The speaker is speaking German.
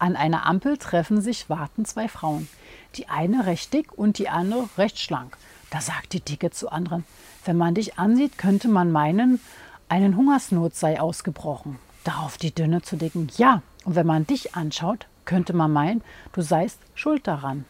An einer Ampel treffen sich, warten zwei Frauen. Die eine recht dick und die andere recht schlank. Da sagt die Dicke zu anderen, wenn man dich ansieht, könnte man meinen, eine Hungersnot sei ausgebrochen. Darauf die Dünne zu Dicken, ja, und wenn man dich anschaut, könnte man meinen, du seist schuld daran.